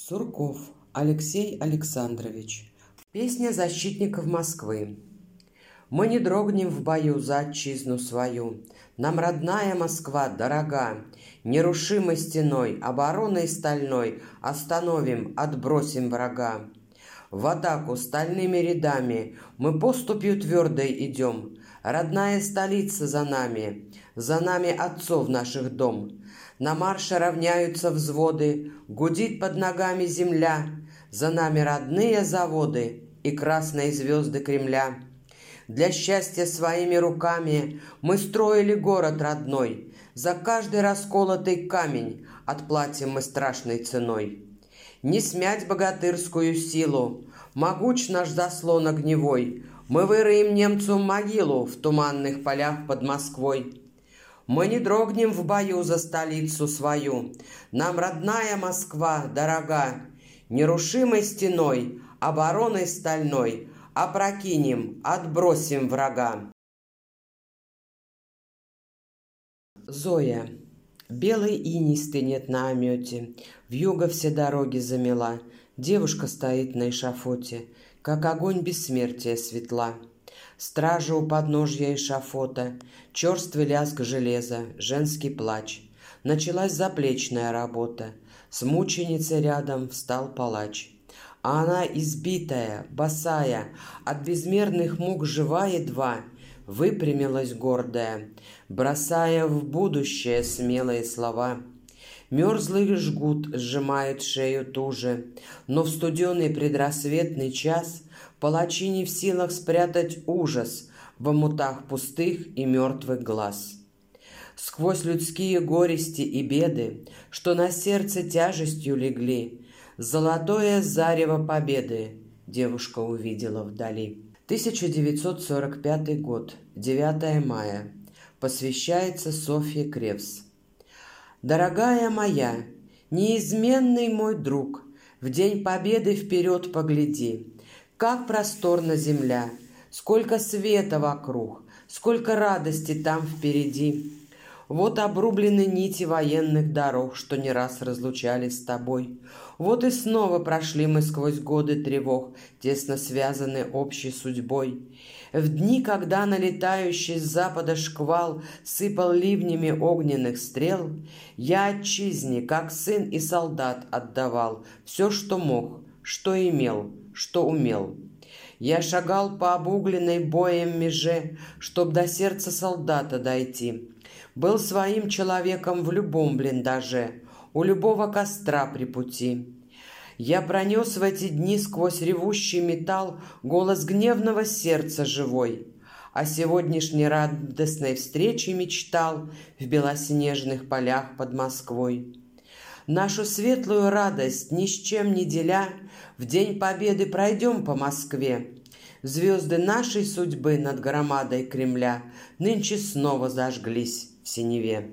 Сурков Алексей Александрович. Песня защитников Москвы. Мы не дрогнем в бою за отчизну свою. Нам родная Москва дорога. Нерушимой стеной, обороной стальной Остановим, отбросим врага. В атаку стальными рядами Мы поступью твердой идем. Родная столица за нами, За нами отцов наших дом. На марше равняются взводы, Гудит под ногами земля, За нами родные заводы И красные звезды Кремля. Для счастья своими руками Мы строили город родной, За каждый расколотый камень Отплатим мы страшной ценой. Не смять богатырскую силу, Могуч наш заслон огневой, Мы выроем немцу могилу В туманных полях под Москвой. Мы не дрогнем в бою за столицу свою. Нам родная Москва дорога. Нерушимой стеной, обороной стальной Опрокинем, отбросим врага. Зоя. Белый иней стынет на омете, Вьюга все дороги замела, Девушка стоит на эшафоте, Как огонь бессмертия светла. Стража у подножья эшафота, черствый лязг железа, женский плач. Началась заплечная работа. С мученицей рядом встал палач. А она избитая, босая, от безмерных мук жива едва, выпрямилась гордая, бросая в будущее смелые слова. Мерзлый жгут сжимает шею туже, но в студеный предрассветный час Палачи не в силах спрятать ужас в омутах пустых и мертвых глаз. Сквозь людские горести и беды, что на сердце тяжестью легли, Золотое зарево победы девушка увидела вдали. 1945 год, 9 мая. Посвящается Софье Кревс. Дорогая моя, неизменный мой друг, В день победы вперед погляди. Как просторна земля, сколько света вокруг, сколько радости там впереди. Вот обрублены нити военных дорог, что не раз разлучались с тобой. Вот и снова прошли мы сквозь годы тревог, тесно связаны общей судьбой. В дни, когда налетающий с запада шквал сыпал ливнями огненных стрел, я отчизне, как сын и солдат, отдавал все, что мог, что имел, что умел. Я шагал по обугленной боем меже, чтоб до сердца солдата дойти. Был своим человеком в любом блиндаже, у любого костра при пути. Я пронес в эти дни сквозь ревущий металл голос гневного сердца живой. О сегодняшней радостной встрече мечтал в белоснежных полях под Москвой. Нашу светлую радость ни с чем не деля, В день победы пройдем по Москве. Звезды нашей судьбы над громадой Кремля Нынче снова зажглись в синеве.